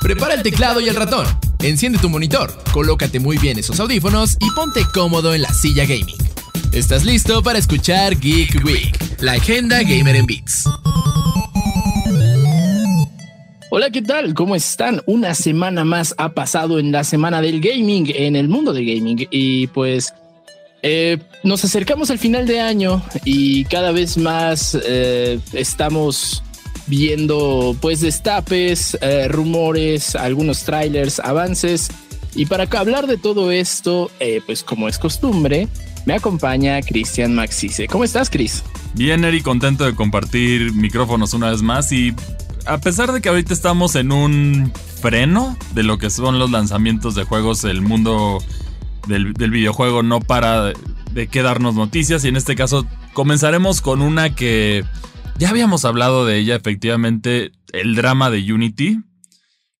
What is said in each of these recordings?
Prepara el teclado y el ratón. Enciende tu monitor, colócate muy bien esos audífonos y ponte cómodo en la silla gaming. ¿Estás listo para escuchar Geek Week, la agenda gamer en Beats? Hola, ¿qué tal? ¿Cómo están? Una semana más ha pasado en la semana del gaming, en el mundo del gaming. Y pues eh, nos acercamos al final de año y cada vez más eh, estamos viendo pues destapes, eh, rumores, algunos trailers, avances. Y para hablar de todo esto, pues como es costumbre, me acompaña Cristian Maxice. ¿Cómo estás, Chris? Bien, Eri, contento de compartir micrófonos una vez más y a pesar de que ahorita estamos en un freno de lo que son los lanzamientos de juegos, el mundo del, videojuego no para de, qué darnos noticias y en este caso comenzaremos con una que ya habíamos hablado de ella, efectivamente, el drama de Unity,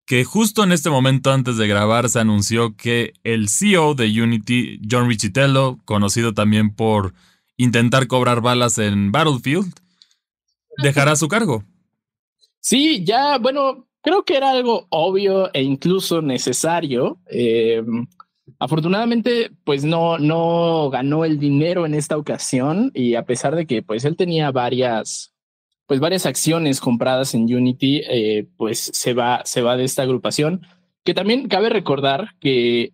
que justo en este momento antes de grabar se anunció que el CEO de Unity, John Richitello, conocido también por intentar cobrar balas en Battlefield, dejará su cargo. Sí, ya, bueno, creo que era algo obvio e incluso necesario. Eh, afortunadamente, pues no, no ganó el dinero en esta ocasión y a pesar de que pues él tenía varias, pues varias acciones compradas en Unity, eh, pues se va, se va de esta agrupación. Que también cabe recordar que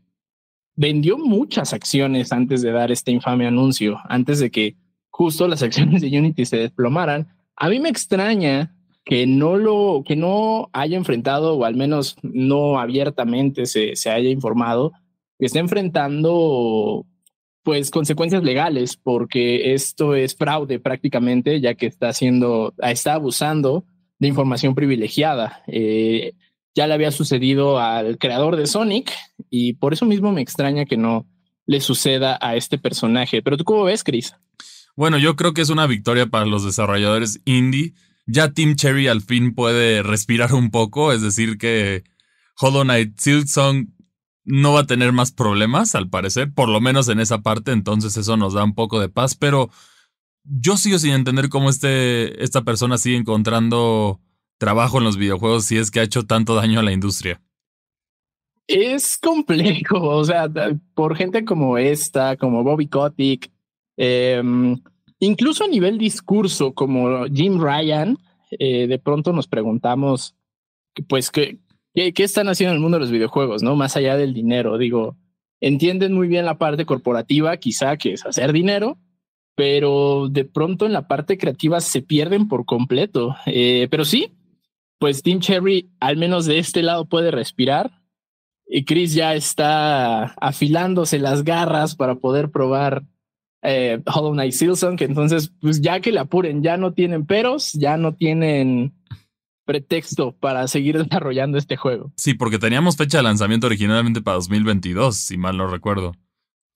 vendió muchas acciones antes de dar este infame anuncio, antes de que justo las acciones de Unity se desplomaran. A mí me extraña que no lo, que no haya enfrentado, o al menos no abiertamente se, se haya informado, que está enfrentando pues consecuencias legales, porque esto es fraude prácticamente, ya que está haciendo, está abusando de información privilegiada. Eh, ya le había sucedido al creador de Sonic y por eso mismo me extraña que no le suceda a este personaje. Pero tú cómo ves, Chris? Bueno, yo creo que es una victoria para los desarrolladores indie ya Team Cherry al fin puede respirar un poco, es decir que Hollow Knight Silksong no va a tener más problemas, al parecer, por lo menos en esa parte, entonces eso nos da un poco de paz, pero yo sigo sin entender cómo este, esta persona sigue encontrando trabajo en los videojuegos si es que ha hecho tanto daño a la industria. Es complejo, o sea, por gente como esta, como Bobby Kotick, eh, Incluso a nivel discurso, como Jim Ryan, eh, de pronto nos preguntamos, pues, ¿qué, ¿qué, están haciendo en el mundo de los videojuegos? ¿No? Más allá del dinero, digo, entienden muy bien la parte corporativa, quizá que es hacer dinero, pero de pronto en la parte creativa se pierden por completo. Eh, pero sí, pues Tim Cherry, al menos de este lado, puede respirar. Y Chris ya está afilándose las garras para poder probar eh, Hollow Knight Silson, que entonces, pues ya que le apuren, ya no tienen peros, ya no tienen pretexto para seguir desarrollando este juego. Sí, porque teníamos fecha de lanzamiento originalmente para 2022, si mal no recuerdo,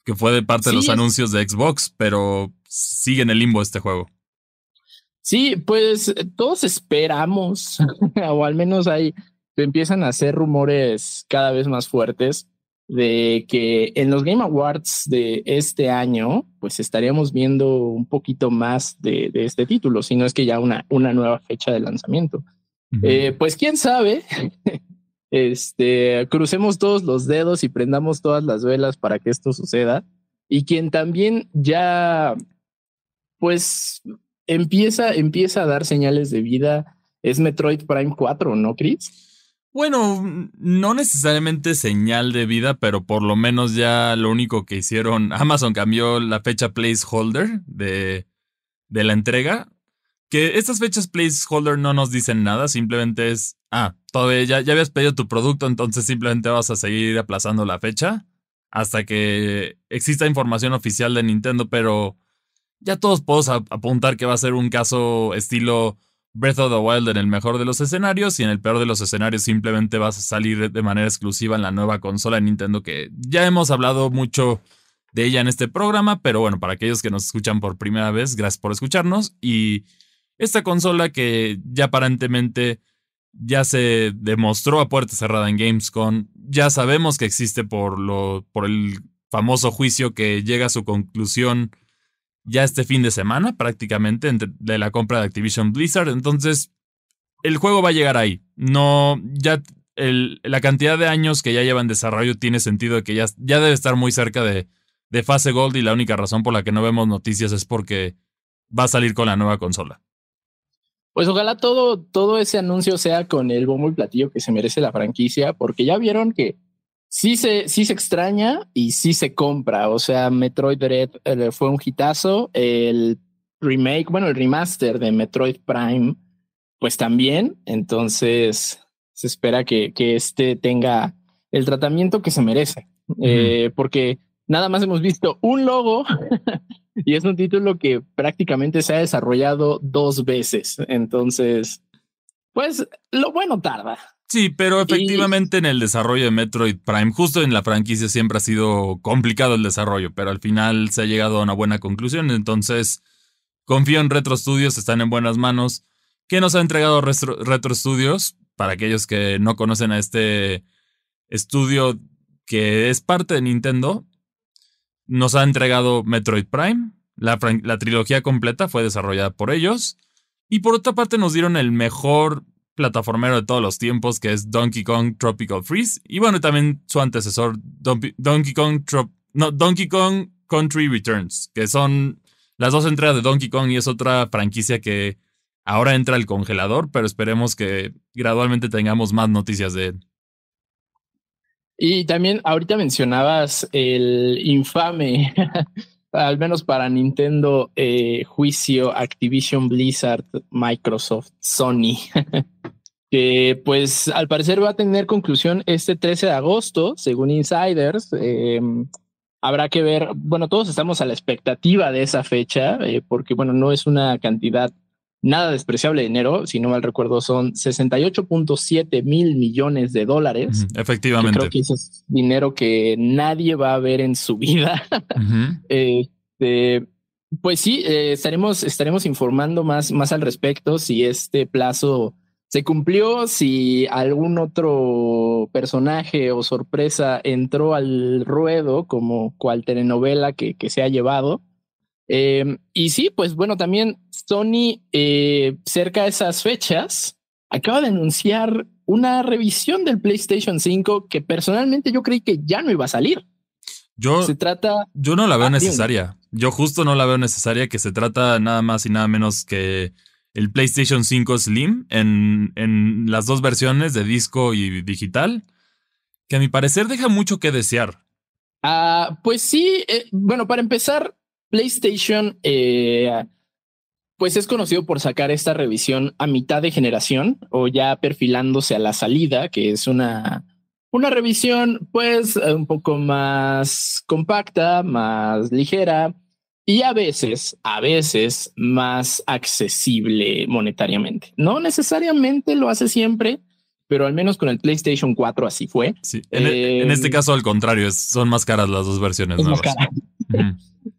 que fue de parte de los anuncios de Xbox, pero sigue en el limbo este juego. Sí, pues todos esperamos, o al menos ahí empiezan a hacer rumores cada vez más fuertes de que en los Game Awards de este año, pues estaríamos viendo un poquito más de, este título, si no es que ya una, una nueva fecha de lanzamiento. Eh, pues quién sabe, este, crucemos todos los dedos y prendamos todas las velas para que esto suceda. Y quien también ya, pues, empieza, empieza a dar señales de vida es Metroid Prime 4, ¿no, Chris? Bueno, no necesariamente señal de vida, pero por lo menos ya lo único que hicieron, Amazon cambió la fecha placeholder de, de la entrega. Que estas fechas placeholder no nos dicen nada, simplemente es, ah, todavía ya, ya habías pedido tu producto, entonces simplemente vas a seguir aplazando la fecha hasta que exista información oficial de Nintendo, pero ya todos podemos apuntar que va a ser un caso estilo Breath of the Wild en el mejor de los escenarios y en el peor de los escenarios simplemente vas a salir de manera exclusiva en la nueva consola de Nintendo que ya hemos hablado mucho de ella en este programa, pero bueno, para aquellos que nos escuchan por primera vez, gracias por escucharnos y esta consola que ya aparentemente ya se demostró a puerta cerrada en Gamescom, ya sabemos que existe por lo por el famoso juicio que llega a su conclusión ya este fin de semana prácticamente de la compra de Activision Blizzard. Entonces, el juego va a llegar ahí. No, ya la cantidad de años que ya lleva en desarrollo tiene sentido de que ya, ya debe estar muy cerca de, de fase Gold y la única razón por la que no vemos noticias es porque va a salir con la nueva consola. Pues ojalá todo, todo ese anuncio sea con el bombo y platillo que se merece la franquicia, porque ya vieron que sí se, sí se extraña y sí se compra. O sea, Metroid Dread eh, fue un hitazo. El remake, bueno, el remaster de Metroid Prime, pues también. Entonces, se espera que, que este tenga el tratamiento que se merece. Eh, porque nada más hemos visto un logo y es un título que prácticamente se ha desarrollado dos veces. Entonces, pues lo bueno tarda. Sí, pero efectivamente en el desarrollo de Metroid Prime, justo en la franquicia siempre ha sido complicado el desarrollo, pero al final se ha llegado a una buena conclusión. Entonces, confío en Retro Studios, están en buenas manos. ¿Qué nos ha entregado Retro, Studios? Para aquellos que no conocen a este estudio que es parte de Nintendo, nos ha entregado Metroid Prime. La, trilogía completa fue desarrollada por ellos. Y por otra parte nos dieron el mejor plataformero de todos los tiempos, que es Donkey Kong Tropical Freeze. Y bueno, también su antecesor, Donkey Kong, no, Donkey Kong Country Returns, que son las dos entregas de Donkey Kong y es otra franquicia que ahora entra al congelador, pero esperemos que gradualmente tengamos más noticias de él. Y también ahorita mencionabas el infame, al menos para Nintendo, eh, juicio Activision Blizzard, Microsoft, Sony. que pues al parecer va a tener conclusión este 13 de agosto, según insiders. Em, habrá que ver, bueno, todos estamos a la expectativa de esa fecha, eh, porque bueno, no es una cantidad nada despreciable de dinero, si no mal recuerdo, son 68.7 mil millones de dólares. Efectivamente. Creo que ese es dinero que nadie va a ver en su vida. Este, pues sí, eh, estaremos, estaremos informando más, más al respecto si este plazo se cumplió, si algún otro personaje o sorpresa entró al ruedo como cual telenovela que, que se ha llevado. Em, y sí, pues bueno, también Sony, eh, cerca de esas fechas, acaba de anunciar una revisión del PlayStation 5 que personalmente yo creí que ya no iba a salir. Yo, se trata. Yo no la veo ah, necesaria. Yo justo no la veo necesaria, que se trata nada más y nada menos que el PlayStation 5 Slim en, en las dos versiones de disco y digital, que a mi parecer deja mucho que desear. Ah, pues sí, eh, bueno, para empezar, PlayStation, eh, pues es conocido por sacar esta revisión a mitad de generación o ya perfilándose a la salida, que es una, una revisión pues un poco más compacta, más ligera, y a veces, a veces más accesible monetariamente. No necesariamente lo hace siempre, pero al menos con el PlayStation 4 así fue. Sí, en, e, este em, caso al contrario, son más caras las dos versiones.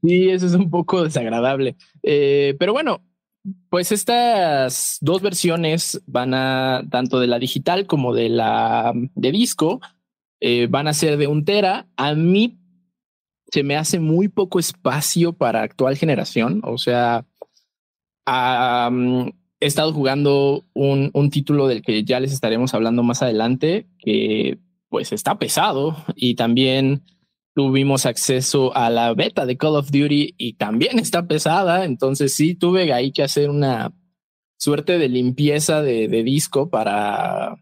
Sí, eso es un poco desagradable. Eh, pero bueno, pues estas dos versiones van a, tanto de la digital como de la de disco, eh, van a ser de un tera. A mí se me hace muy poco espacio para actual generación. O sea, he estado jugando un, un, título del que ya les estaremos hablando más adelante, que pues está pesado y también tuvimos acceso a la beta de Call of Duty y también está pesada. Entonces sí tuve ahí que hacer una suerte de limpieza de, de disco para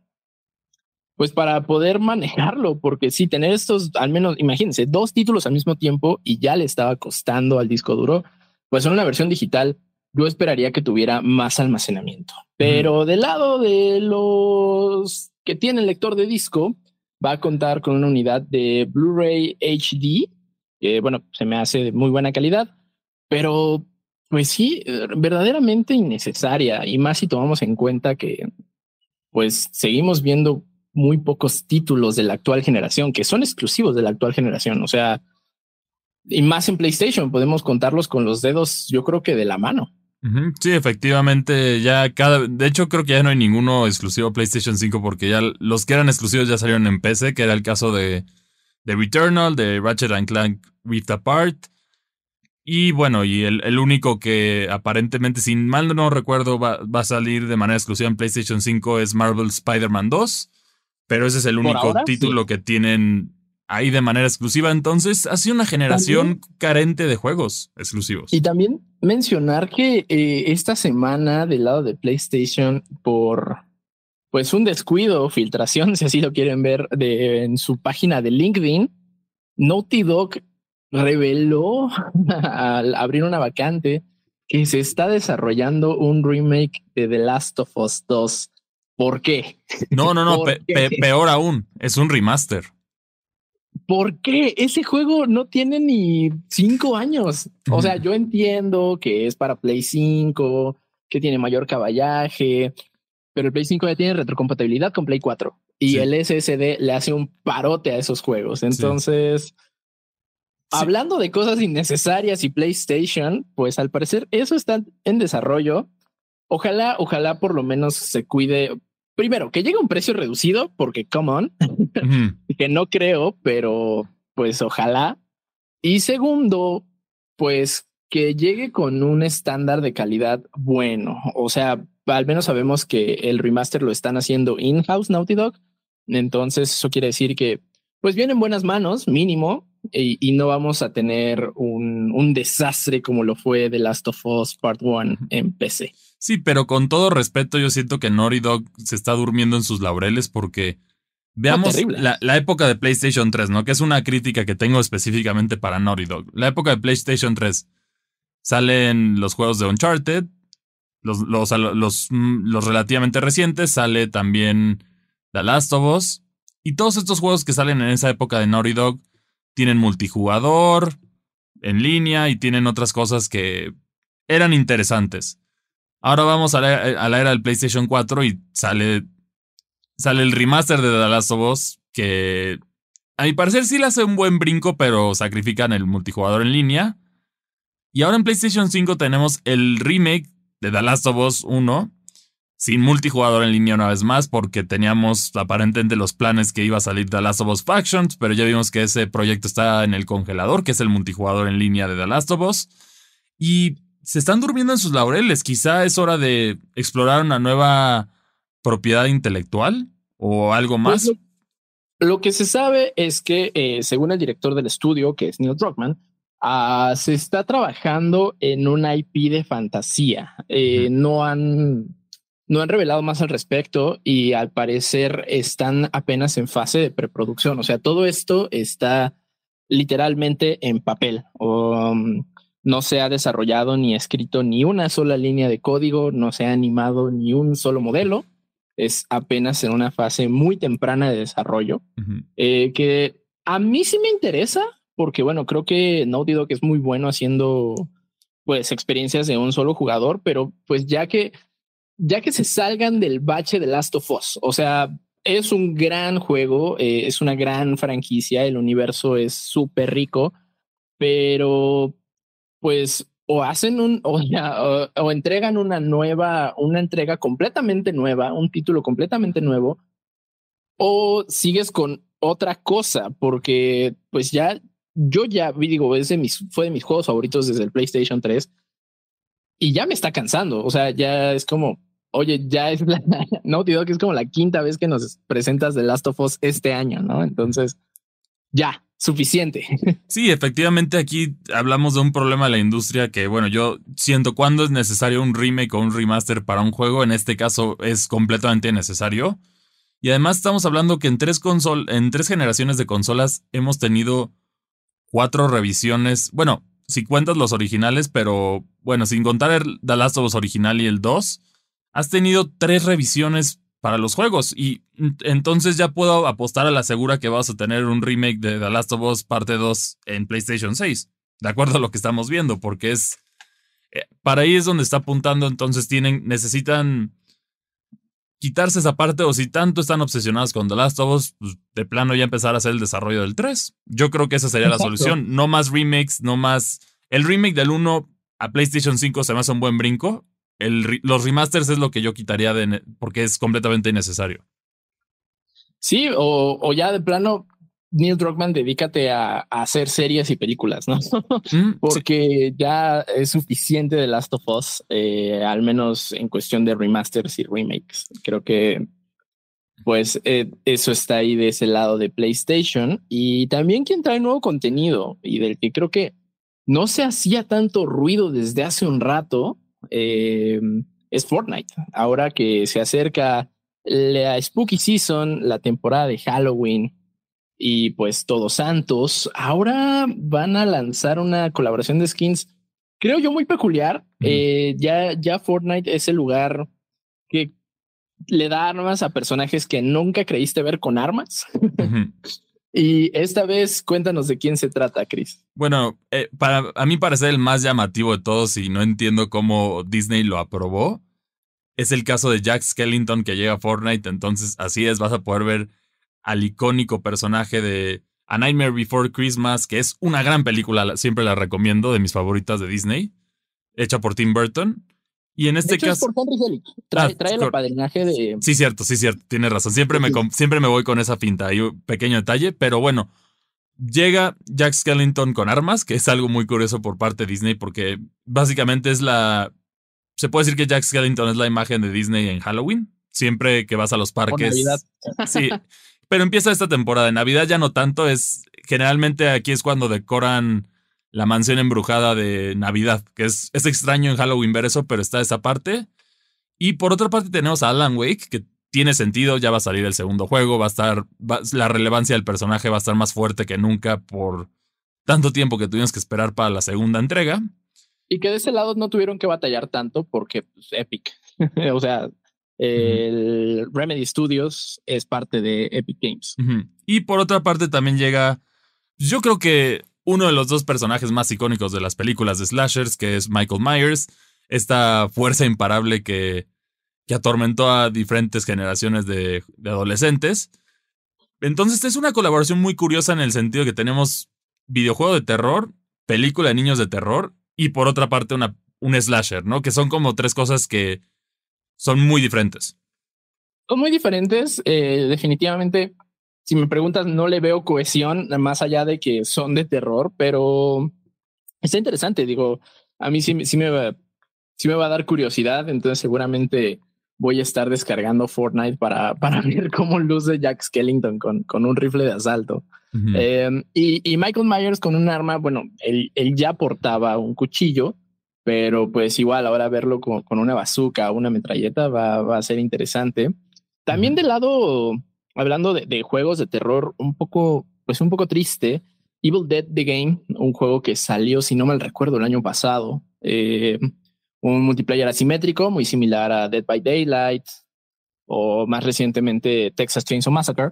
pues para poder manejarlo, porque si tener estos, al menos, imagínense, dos títulos al mismo tiempo y ya le estaba costando al disco duro, pues en una versión digital yo esperaría que tuviera más almacenamiento. Pero del lado de los que tienen lector de disco, va a contar con una unidad de Blu-ray HD, que bueno, se me hace de muy buena calidad, pero pues sí, verdaderamente innecesaria, y más si tomamos en cuenta que pues seguimos viendo muy pocos títulos de la actual generación que son exclusivos de la actual generación. O sea, y más en PlayStation, podemos contarlos con los dedos, yo creo que de la mano. Sí, efectivamente, ya cada, de hecho creo que ya no hay ninguno exclusivo PlayStation 5 porque ya los que eran exclusivos ya salieron en PC, que era el caso de, de Returnal, de Ratchet and Clank Rift Apart, Y bueno, y el, único que aparentemente, sin mal no recuerdo, va, a salir de manera exclusiva en PlayStation 5 es Marvel Spider-Man 2. Pero ese es el único título que tienen ahí de manera exclusiva. Entonces, ha sido una generación carente de juegos exclusivos. Y también mencionar que eh, esta semana del lado de PlayStation, por pues un descuido, filtración, si así lo quieren ver, de, en su página de LinkedIn, Naughty Dog reveló al abrir una vacante que se está desarrollando un remake de The Last of Us 2. ¿Por qué? No, no, no, peor aún, es un remaster. ¿Por qué? Ese juego no tiene ni cinco años. O sea, yo entiendo que es para Play 5, que tiene mayor caballaje, pero el Play 5 ya tiene retrocompatibilidad con Play 4 y el SSD le hace un parote a esos juegos. Entonces, hablando de cosas innecesarias y PlayStation, pues al parecer eso está en desarrollo. Ojalá, ojalá por lo menos se cuide. Primero, que llegue a un precio reducido, porque come on, que no creo, pero pues ojalá. Y segundo, pues que llegue con un estándar de calidad bueno. O sea, al menos sabemos que el remaster lo están haciendo in-house Naughty Dog. Entonces eso quiere decir que pues viene en buenas manos, mínimo, y, no vamos a tener un, un, desastre como lo fue The Last of Us Part 1 en PC. Sí, pero con todo respeto, yo siento que Naughty Dog se está durmiendo en sus laureles porque veamos la, la, época de PlayStation 3, ¿no? Que es una crítica que tengo específicamente para Naughty Dog. La época de PlayStation 3 salen los juegos de Uncharted, los, los, los, relativamente recientes, sale también The Last of Us. Y todos estos juegos que salen en esa época de Naughty Dog tienen multijugador, en línea y tienen otras cosas que eran interesantes. Ahora vamos a la, era del PlayStation 4 y sale, sale el remaster de The Last of Us que a mi parecer sí le hace un buen brinco, pero sacrifican el multijugador en línea. Y ahora en PlayStation 5 tenemos el remake de The Last of Us 1 sin multijugador en línea una vez más porque teníamos aparentemente los planes que iba a salir The Last of Us Factions, pero ya vimos que ese proyecto está en el congelador, que es el multijugador en línea de The Last of Us. Y se están durmiendo en sus laureles. Quizá es hora de explorar una nueva propiedad intelectual o algo pues más. lo, que se sabe es que, eh, según el director del estudio, que es Neil Druckmann, Ah, se está trabajando en un IP de fantasía. Eh, no han no han revelado más al respecto y al parecer están apenas en fase de preproducción. O sea, todo esto está literalmente en papel. Um, no se ha desarrollado ni escrito ni una sola línea de código, no se ha animado ni un solo modelo. Es apenas en una fase muy temprana de desarrollo, eh, que a mí sí me interesa porque bueno, creo que Naughty Dog es muy bueno haciendo pues experiencias de un solo jugador, pero pues ya que ya que se salgan del bache de Last of Us, o sea, es un gran juego, eh, es una gran franquicia, el universo es súper rico, pero pues o hacen un o, o, entregan una nueva, una entrega completamente nueva, un título completamente nuevo, o sigues con otra cosa, porque pues ya yo ya vi, digo, es de mis, fue de mis juegos favoritos desde el PlayStation 3 y ya me está cansando. O sea, ya es como, oye, ya es la Naughty Dog es como la quinta vez que nos presentas The Last of Us este año, ¿no? Entonces, ya, suficiente. Sí, efectivamente aquí hablamos de un problema de la industria que, bueno, yo siento cuando es necesario un remake o un remaster para un juego, en este caso es completamente necesario. Y además estamos hablando que en tres, en tres generaciones de consolas hemos tenido cuatro revisiones. Bueno, si cuentas los originales, pero bueno, sin contar el The original y el 2, has tenido tres revisiones para los juegos. Y entonces ya puedo apostar a la segura que vas a tener un remake de The Last of Us parte 2 en PlayStation 6. De acuerdo a lo que estamos viendo, porque es. Eh, para ahí es donde está apuntando. Entonces tienen. necesitan quitarse esa parte o si tanto están obsesionados con The Last of Us, pues, de plano ya empezar a hacer el desarrollo del 3. Yo creo que esa sería la solución. No más remakes, no más... El remake del 1 a PlayStation 5 se me hace un buen brinco. El, los remasters es lo que yo quitaría de, porque es completamente innecesario. Sí, o, o ya de plano Neil Druckmann, dedícate a, hacer series y películas, ¿no? Mm, Porque ya es suficiente de Last of Us, eh, al menos en cuestión de remasters y remakes. Creo que pues eh, eso está ahí de ese lado de PlayStation y también quien trae nuevo contenido y del que creo que no se hacía tanto ruido desde hace un rato eh, es Fortnite. Ahora que se acerca la Spooky Season, la temporada de Halloween y pues Todos Santos, ahora van a lanzar una colaboración de skins, creo yo muy peculiar. Eh, ya, ya Fortnite es el lugar que le da armas a personajes que nunca creíste ver con armas. y esta vez cuéntanos de quién se trata, Chris. Bueno, eh, para a mí parece el más llamativo de todos y no entiendo cómo Disney lo aprobó. Es el caso de Jack Skellington que llega a Fortnite, entonces así es, vas a poder ver al icónico personaje de A Nightmare Before Christmas, que es una gran película, siempre la recomiendo, de mis favoritas de Disney, hecha por Tim Burton. Y en este caso. Es por Henry Trae, ah, trae el padrinaje de. Sí, cierto, sí, cierto. Tienes razón. Siempre me, siempre me voy con esa finta. Hay un pequeño detalle, pero bueno. Llega Jack Skellington con armas, que es algo muy curioso por parte de Disney, porque básicamente es la. Se puede decir que Jack Skellington es la imagen de Disney en Halloween. Siempre que vas a los parques. Navidad. Sí. Pero empieza esta temporada. En Navidad ya no tanto. Es. Generalmente aquí es cuando decoran la mansión embrujada de Navidad, que es, es extraño en Halloween ver eso, pero está esa parte. Y por otra parte tenemos a Alan Wake, que tiene sentido, ya va a salir el segundo juego, va a estar, la relevancia del personaje va a estar más fuerte que nunca por tanto tiempo que tuvimos que esperar para la segunda entrega. Y que de ese lado no tuvieron que batallar tanto porque pues, Epic, o sea, el Remedy Studios es parte de Epic Games. Y por otra parte también llega, yo creo que uno de los dos personajes más icónicos de las películas de slashers, que es Michael Myers, esta fuerza imparable que, que atormentó a diferentes generaciones de, adolescentes. Entonces es una colaboración muy curiosa en el sentido que tenemos videojuego de terror, película de niños de terror y por otra parte un slasher, ¿no? Que son como tres cosas que son muy diferentes. Son muy diferentes, eh, definitivamente si me preguntas, no le veo cohesión más allá de que son de terror, pero está interesante. Digo, a mí sí, sí, me, va, sí me va a dar curiosidad, entonces seguramente voy a estar descargando Fortnite para, para ver cómo luce Jack Skellington con, con un rifle de asalto. Em, y, Michael Myers con un arma, bueno, él, él, ya portaba un cuchillo, pero pues igual ahora verlo con, con una bazooka o una metralleta va, va, a ser interesante. También del lado hablando de, juegos de terror, un poco, pues un poco triste. Evil Dead The Game, un juego que salió, si no mal recuerdo, el año pasado. Eh, un multiplayer asimétrico, muy similar a Dead by Daylight o más recientemente Texas Chainsaw Massacre,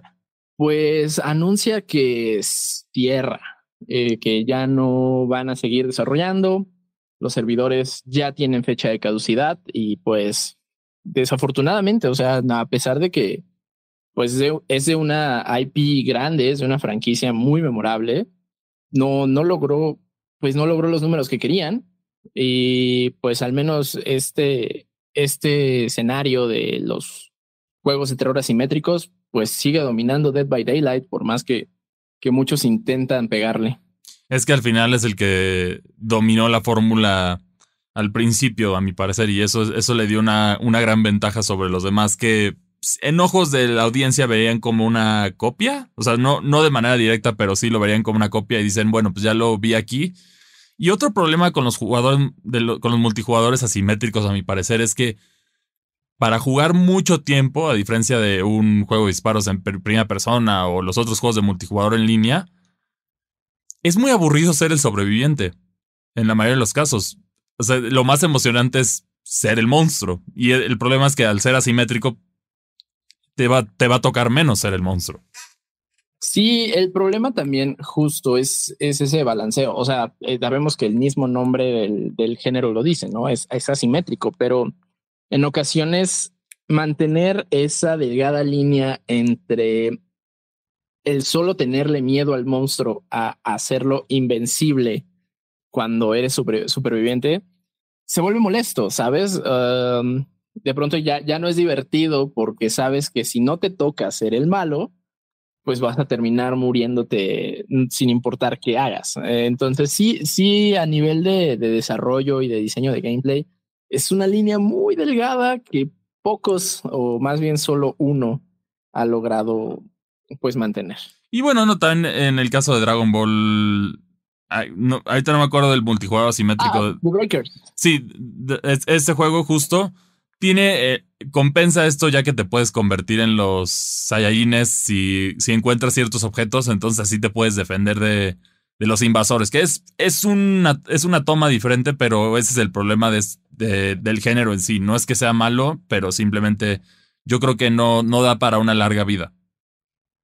pues anuncia que cierra, eh, que ya no van a seguir desarrollando. Los servidores ya tienen fecha de caducidad y pues desafortunadamente, o sea, a pesar de que pues es de una IP grande, es de una franquicia muy memorable. No, no logró, pues no logró los números que querían. Y pues al menos este, este escenario de los juegos de terror asimétricos, pues sigue dominando Dead by Daylight, por más que, que muchos intentan pegarle. Es que al final es el que dominó la fórmula al principio, a mi parecer, y eso, eso le dio una, una gran ventaja sobre los demás que en ojos de la audiencia verían como una copia, o sea, no, no de manera directa, pero sí lo verían como una copia y dicen, bueno, pues ya lo vi aquí. Y otro problema con los jugadores, con los multijugadores asimétricos, a mi parecer, es que para jugar mucho tiempo, a diferencia de un juego de disparos en primera persona o los otros juegos de multijugador en línea, es muy aburrido ser el sobreviviente. En la mayoría de los casos. O sea, lo más emocionante es ser el monstruo. Y el problema es que al ser asimétrico, te va, te va a tocar menos ser el monstruo. Sí, el problema también justo es, es ese balanceo. O sea, eh, sabemos que el mismo nombre del, género lo dice, ¿no? Es, es, asimétrico, pero en ocasiones mantener esa delgada línea entre el solo tenerle miedo al monstruo a hacerlo invencible cuando eres superviviente se vuelve molesto, ¿sabes? De pronto ya, ya no es divertido porque sabes que si no te toca ser el malo, pues vas a terminar muriéndote sin importar qué hagas. entonces sí, sí, a nivel de, de desarrollo y de diseño de gameplay, es una línea muy delgada que pocos o más bien solo uno ha logrado pues mantener. Y bueno, no tan en el caso de Dragon Ball. no, ahorita no me acuerdo del multijugador asimétrico. Ah, Breakers. Sí, este juego justo tiene. Eh, compensa esto ya que te puedes convertir en los Saiyajines si, si encuentras ciertos objetos, entonces así te puedes defender de, de los invasores, que es, es, una, es una toma diferente, pero ese es el problema de, del género en sí. No es que sea malo, pero simplemente yo creo que no, no da para una larga vida.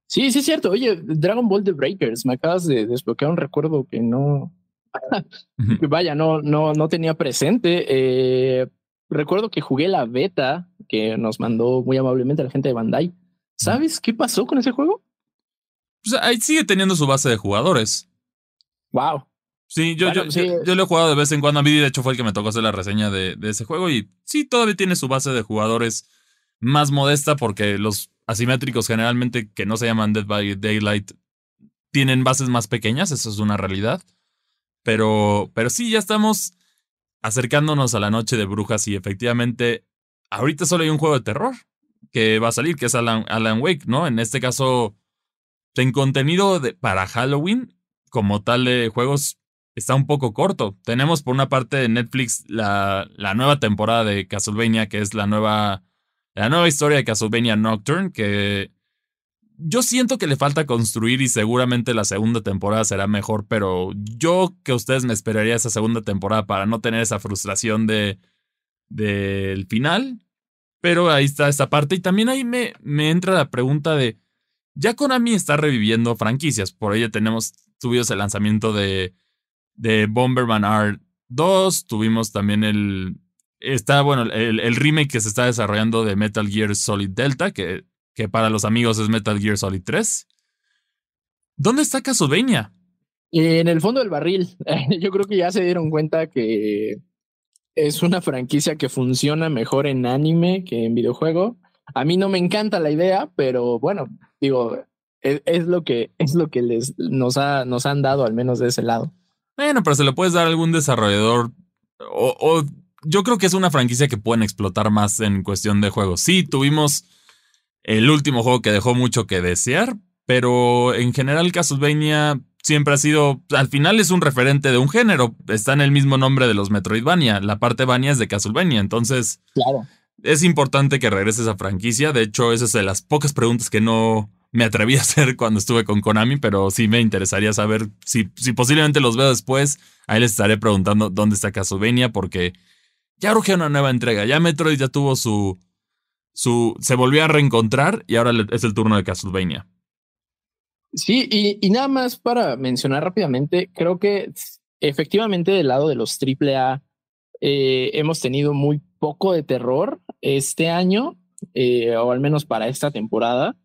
Sí, sí es cierto. Oye, Dragon Ball The Breakers, me acabas de desbloquear un recuerdo que no, vaya, no, no, no tenía presente. Eh, recuerdo que jugué la beta que nos mandó muy amablemente la gente de Bandai. ¿Sabes qué pasó con ese juego? Pues ahí sigue teniendo su base de jugadores. Wow. Sí, yo, yo, yo, lo he jugado de vez en cuando. A mí, de hecho, fue el que me tocó hacer la reseña de, de ese juego. Y sí, todavía tiene su base de jugadores más modesta porque los asimétricos generalmente que no se llaman Dead by Daylight tienen bases más pequeñas, eso es una realidad. Pero, pero sí, ya estamos acercándonos a la noche de brujas y efectivamente ahorita solo hay un juego de terror que va a salir, que es Alan, Wake, ¿no? En este caso, en contenido de, para Halloween, como tal de juegos, está un poco corto. Tenemos por una parte de Netflix la, la nueva temporada de Castlevania, que es la nueva la nueva historia de Castlevania Nocturne, que yo siento que le falta construir y seguramente la segunda temporada será mejor, pero yo que ustedes me esperaría esa segunda temporada para no tener esa frustración de del final. Pero ahí está esta parte y también ahí me, me entra la pregunta de, ya Konami está reviviendo franquicias, por ello tenemos, tuvimos el lanzamiento de, de Bomberman R2, tuvimos también el, está, bueno, el, remake que se está desarrollando de Metal Gear Solid Delta, que, que para los amigos es Metal Gear Solid 3. ¿Dónde está Castlevania? En el fondo del barril. Yo creo que ya se dieron cuenta que es una franquicia que funciona mejor en anime que en videojuego. A mí no me encanta la idea, pero bueno, digo, es, lo que es lo que les nos ha, nos han dado al menos de ese lado. Bueno, pero se lo puedes dar a algún desarrollador o yo creo que es una franquicia que pueden explotar más en cuestión de juegos. Sí, tuvimos el último juego que dejó mucho que desear, pero en general Castlevania siempre ha sido, al final es un referente de un género, está en el mismo nombre de los Metroidvania, la parte Vania es de Castlevania, entonces claro. es importante que regrese esa franquicia, de hecho esa es de las pocas preguntas que no me atreví a hacer cuando estuve con Konami, pero sí me interesaría saber si, si posiblemente los veo después, ahí les estaré preguntando dónde está Castlevania porque ya urge una nueva entrega. Ya Metroid ya tuvo su. Su se volvió a reencontrar y ahora es el turno de Castlevania. Sí, y, nada más para mencionar rápidamente, creo que efectivamente del lado de los AAA eh, hemos tenido muy poco de terror este año, eh, o al menos para esta temporada.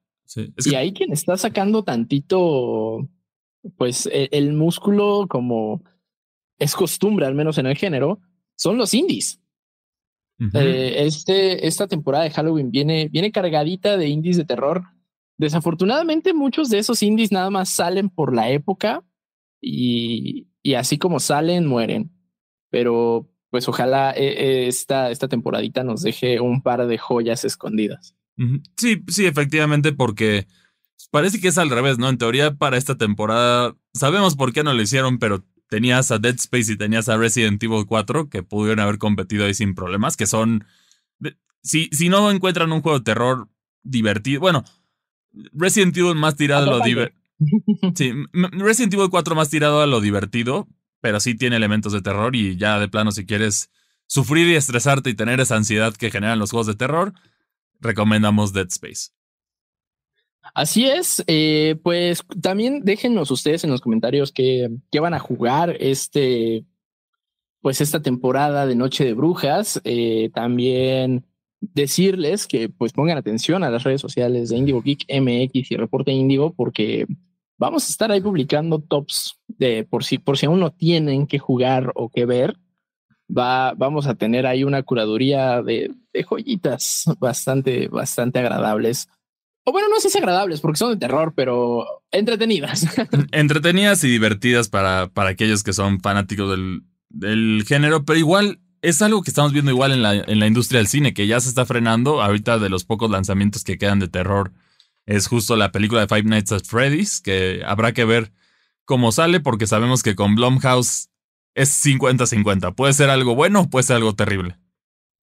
y ahí quien está sacando tantito, pues e, el músculo como es costumbre, al menos en el género, son los indies. Eh, este, esta temporada de Halloween viene, viene cargadita de indies de terror. Desafortunadamente, muchos de esos indies nada más salen por la época y, y así como salen, mueren. Pero pues ojalá eh, eh, esta, esta temporadita nos deje un par de joyas escondidas. Sí, sí, efectivamente, porque parece que es al revés, ¿no? En teoría, para esta temporada, sabemos por qué no lo hicieron, pero tenías a Dead Space y tenías a Resident Evil 4 que pudieron haber competido ahí sin problemas, que son... Si, si no encuentran un juego de terror divertido, bueno, Resident Evil más tirado a lo divertido. Sí, Resident Evil 4 más tirado a lo divertido, pero sí tiene elementos de terror y ya de plano si quieres sufrir y estresarte y tener esa ansiedad que generan los juegos de terror, recomendamos Dead Space. Así es, eh, pues también déjenos ustedes en los comentarios qué, van a jugar este, pues esta temporada de Noche de Brujas. Eh, también decirles que pues pongan atención a las redes sociales de Indigo Geek MX y Reporte Indigo porque vamos a estar ahí publicando tops de por si por si aún no tienen que jugar o que ver. Va, vamos a tener ahí una curaduría de, de joyitas bastante, bastante agradables o bueno, no sé si agradables porque son de terror, pero entretenidas. entretenidas y divertidas para, para aquellos que son fanáticos del, del género, pero igual es algo que estamos viendo igual en la, en la industria del cine, que ya se está frenando. Ahorita de los pocos lanzamientos que quedan de terror es justo la película de Five Nights at Freddy's, que habrá que ver cómo sale, porque sabemos que con Blumhouse es 50-50. Puede ser algo bueno, puede ser algo terrible.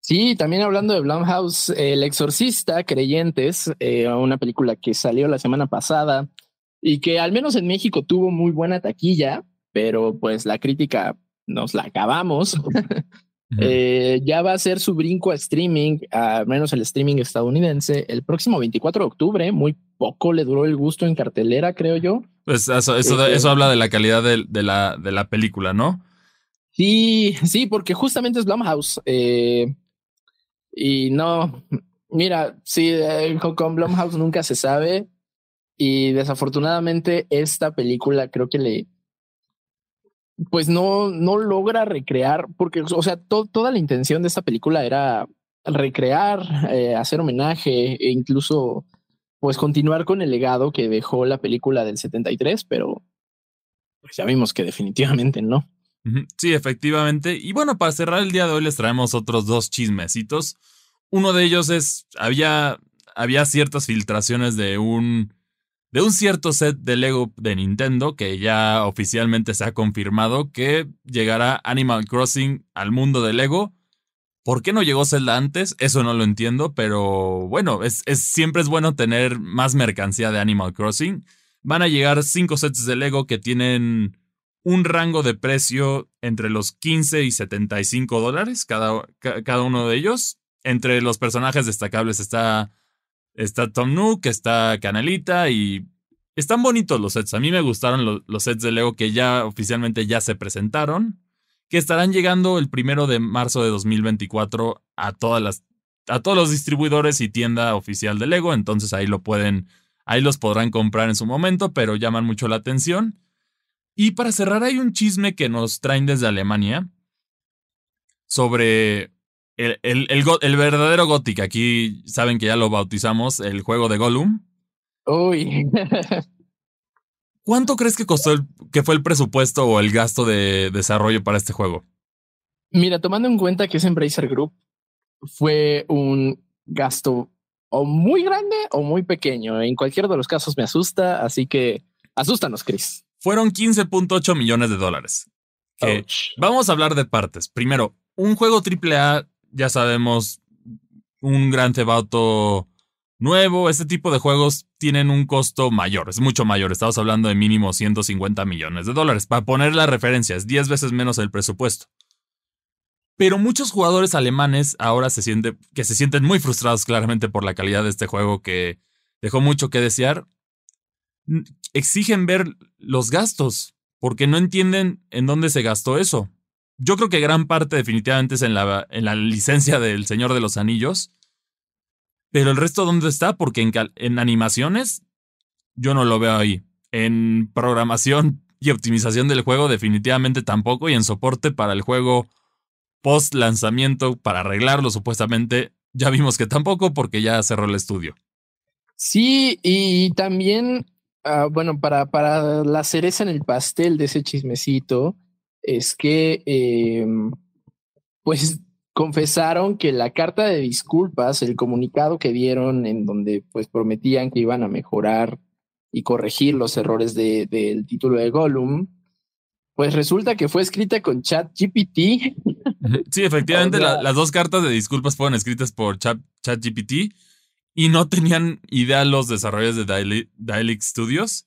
Sí, también hablando de Blumhouse, El Exorcista, Creyentes, eh, una película que salió la semana pasada y que al menos en México tuvo muy buena taquilla, pero pues la crítica nos la acabamos. Eh, ya va a ser su brinco a streaming, al menos el streaming estadounidense, el próximo 24 de octubre. Muy poco le duró el gusto en cartelera, creo yo. Pues eso, eso, este habla de la calidad de, la, de la película, ¿no? Sí, sí, porque justamente es Blumhouse. Eh, y no, mira, sí, eh, con Blumhouse nunca se sabe. Y desafortunadamente esta película creo que le, pues no, no logra recrear, porque, o sea, toda la intención de esta película era recrear, eh, hacer homenaje e incluso, pues continuar con el legado que dejó la película del 73, pero pues ya vimos que definitivamente no. Sí, efectivamente. Y bueno, para cerrar el día de hoy les traemos otros dos chismecitos. Uno de ellos es, había, había ciertas filtraciones de un de un cierto set de Lego de Nintendo que ya oficialmente se ha confirmado que llegará Animal Crossing al mundo de Lego. ¿Por qué no llegó Zelda antes? Eso no lo entiendo, pero bueno, es, siempre es bueno tener más mercancía de Animal Crossing. Van a llegar cinco sets de Lego que tienen un rango de precio entre los 15 y 75 dólares cada, cada uno de ellos. Entre los personajes destacables está Está Tom Nook, está Canelita y están bonitos los sets. A mí me gustaron los, sets de Lego que ya oficialmente ya se presentaron, que estarán llegando el primero de marzo de 2024 a todas las a todos los distribuidores y tienda oficial de Lego, entonces ahí lo pueden ahí los podrán comprar en su momento, pero llaman mucho la atención. Y para cerrar hay un chisme que nos traen desde Alemania sobre el, el, verdadero Gothic, aquí saben que ya lo bautizamos, el juego de Gollum. Uy. ¿Cuánto crees que costó que fue el presupuesto o el gasto de desarrollo para este juego? Mira, tomando en cuenta que es Embracer Group, fue un gasto o muy grande o muy pequeño. En cualquiera de los casos me asusta, así que asústanos, Chris. Fueron 15.8 millones de dólares. vamos a hablar de partes. Primero, un juego AAA ya sabemos, un Gran Theft nuevo, este tipo de juegos tienen un costo mayor, es mucho mayor, estamos hablando de mínimo 150 millones de dólares. Para poner las referencias, 10 veces menos el presupuesto. Pero muchos jugadores alemanes ahora se sienten, que se sienten muy frustrados claramente por la calidad de este juego que dejó mucho que desear, exigen ver los gastos, porque no entienden en dónde se gastó eso. Yo creo que gran parte definitivamente es en la, en la licencia del Señor de los Anillos. Pero el resto, ¿dónde está? Porque en, en animaciones yo no lo veo ahí. En programación y optimización del juego definitivamente tampoco. Y en soporte para el juego post lanzamiento para arreglarlo supuestamente ya vimos que tampoco porque ya cerró el estudio. Sí, y también, ah, bueno, para, para la cereza en el pastel de ese chismecito, es que, em, pues, confesaron que la carta de disculpas, el comunicado que dieron en donde, pues, prometían que iban a mejorar y corregir los errores del título de Gollum, pues resulta que fue escrita con ChatGPT. Sí, efectivamente, las dos cartas de disculpas fueron escritas por ChatGPT y no tenían idea los desarrolladores de Dialect Studios,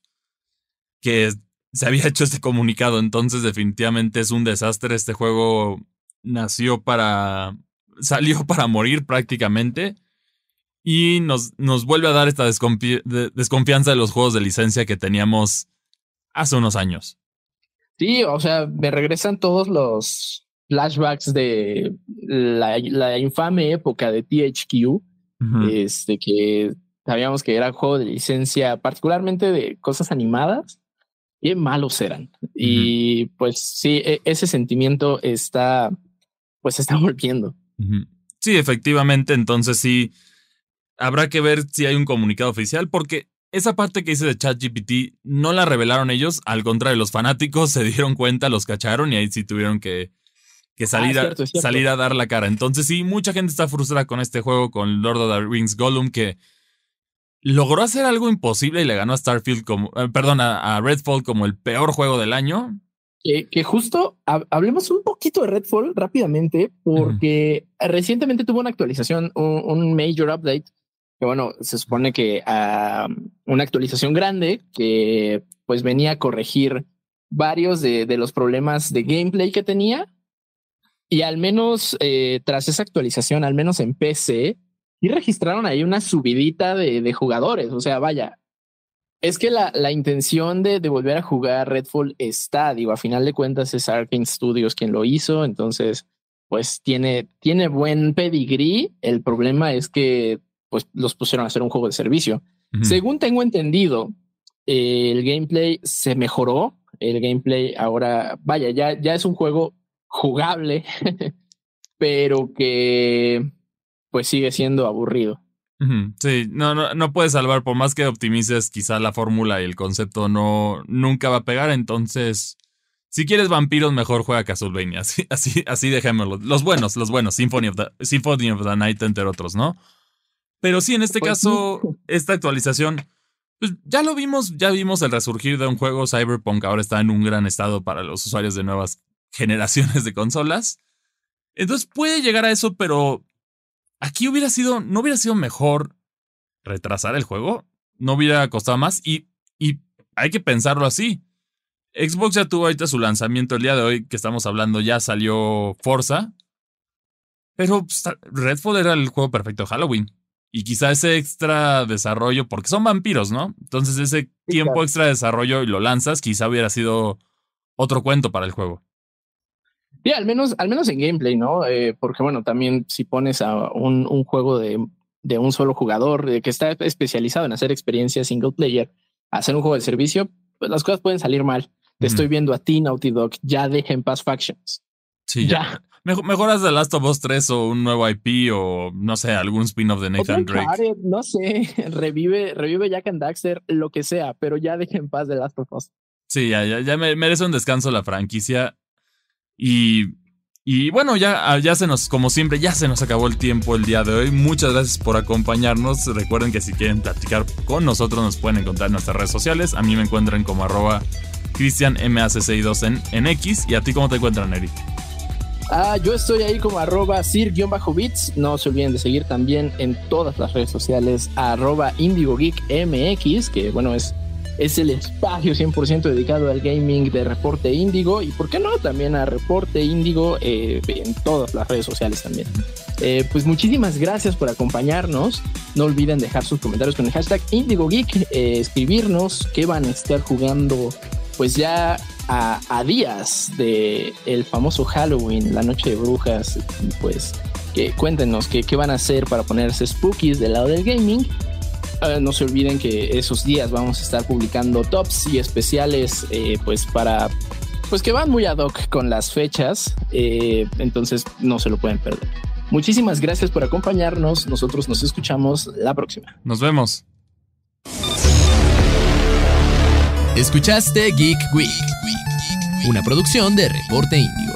que se había hecho este comunicado. Entonces, definitivamente es un desastre. Este juego nació para. salió para morir prácticamente. Y nos, nos vuelve a dar esta desconfianza de los juegos de licencia que teníamos hace unos años. Sí, o sea, me regresan todos los flashbacks de la, infame época de THQ, este que sabíamos que era juego de licencia, particularmente de cosas animadas, qué malos eran. Y pues sí, e, ese sentimiento está, pues está volviendo. Sí, efectivamente, entonces sí, habrá que ver si hay un comunicado oficial, porque esa parte que hice de ChatGPT no la revelaron ellos, al contrario, los fanáticos se dieron cuenta, los cacharon y ahí sí tuvieron que, que salir, Ah, cierto, es a, cierto. salir a dar la cara. Entonces sí, mucha gente está frustrada con este juego, con Lord of the Rings Gollum, que logró hacer algo imposible y le ganó a Starfield como, eh, perdón, a, a Redfall como el peor juego del año. Que, que justo ha- hablemos un poquito de Redfall rápidamente, porque recientemente tuvo una actualización, un, un major update. Que bueno, se supone que una actualización grande que pues venía a corregir varios de, de los problemas de gameplay que tenía. Y al menos eh, tras esa actualización, al menos en PC, y registraron ahí una subidita de, de jugadores. O sea, vaya, es que la, la intención de, de volver a jugar Redfall está, digo, a final de cuentas es Arkane Studios quien lo hizo, entonces, pues tiene, tiene buen pedigrí. El problema es que, pues, los pusieron a hacer un juego de servicio. Según tengo entendido, eh, el gameplay se mejoró. El gameplay ahora, vaya, ya, ya es un juego jugable, pero que, pues, sigue siendo aburrido. Sí, no, no, no puedes salvar, por más que optimices, quizá la fórmula y el concepto no nunca va a pegar. Entonces, si quieres vampiros, mejor juega Castlevania. Así, así, así dejémoslo. Los buenos, los buenos, Symphony of the, Symphony of the Night, entre otros, ¿no? Pero sí, en este Pues caso, esta actualización, pues ya lo vimos, ya vimos el resurgir de un juego. Cyberpunk ahora está en un gran estado para los usuarios de nuevas generaciones de consolas. Entonces puede llegar a eso, pero aquí hubiera sido, no hubiera sido mejor retrasar el juego, no hubiera costado más y, y hay que pensarlo así. Xbox ya tuvo ahorita su lanzamiento el día de hoy que estamos hablando, ya salió Forza, pero pues, Redfall era el juego perfecto de Halloween. Y quizá ese extra desarrollo, porque son vampiros, ¿no? Entonces ese tiempo extra de desarrollo y lo lanzas, quizá hubiera sido otro cuento para el juego. Sí, al menos, al menos en gameplay, ¿no? Eh, porque bueno, también si pones a un, un juego de, de un solo jugador eh, que está especializado en hacer experiencias single player, hacer un juego de servicio, pues las cosas pueden salir mal. Te estoy viendo a ti, Naughty Dog, ya dejen paz Factions. Sí, ya. Mejor, mejoras The Last of Us 3 o un nuevo IP o no sé, algún spin-off de Nathan Drake. No sé, revive, revive Jack and Daxter, lo que sea, pero ya dejen paz de Last of Us. Sí, ya, ya, ya me- merece un descanso la franquicia. Y, y bueno, ya, ya se nos, como siempre, ya se nos acabó el tiempo el día de hoy. Muchas gracias por acompañarnos. Recuerden que si quieren platicar con nosotros nos pueden encontrar en nuestras redes sociales. A mí me encuentran como arroba cristianmac62 en, en X. ¿Y a ti cómo te encuentran, Eric? Ah, yo estoy ahí como arroba sir-bits. No se olviden de seguir también en todas las redes sociales arroba indigogeekmx, que bueno, es, es el espacio 100% dedicado al gaming de Reporte Índigo. Y por qué no, también a Reporte Índigo eh, en todas las redes sociales también. Eh, pues muchísimas gracias por acompañarnos. No olviden dejar sus comentarios con el hashtag IndigoGeek, eh, escribirnos qué van a estar jugando pues ya a, a días de el famoso Halloween, la noche de brujas, pues que cuéntenos qué, qué van a hacer para ponerse spookies del lado del gaming. Eh, no se olviden que esos días vamos a estar publicando tops y especiales eh, pues para pues que van muy ad hoc con las fechas, eh, entonces no se lo pueden perder. Muchísimas gracias por acompañarnos. Nosotros nos escuchamos la próxima. Nos vemos. Escuchaste Geek Week, una producción de Reporte Índigo.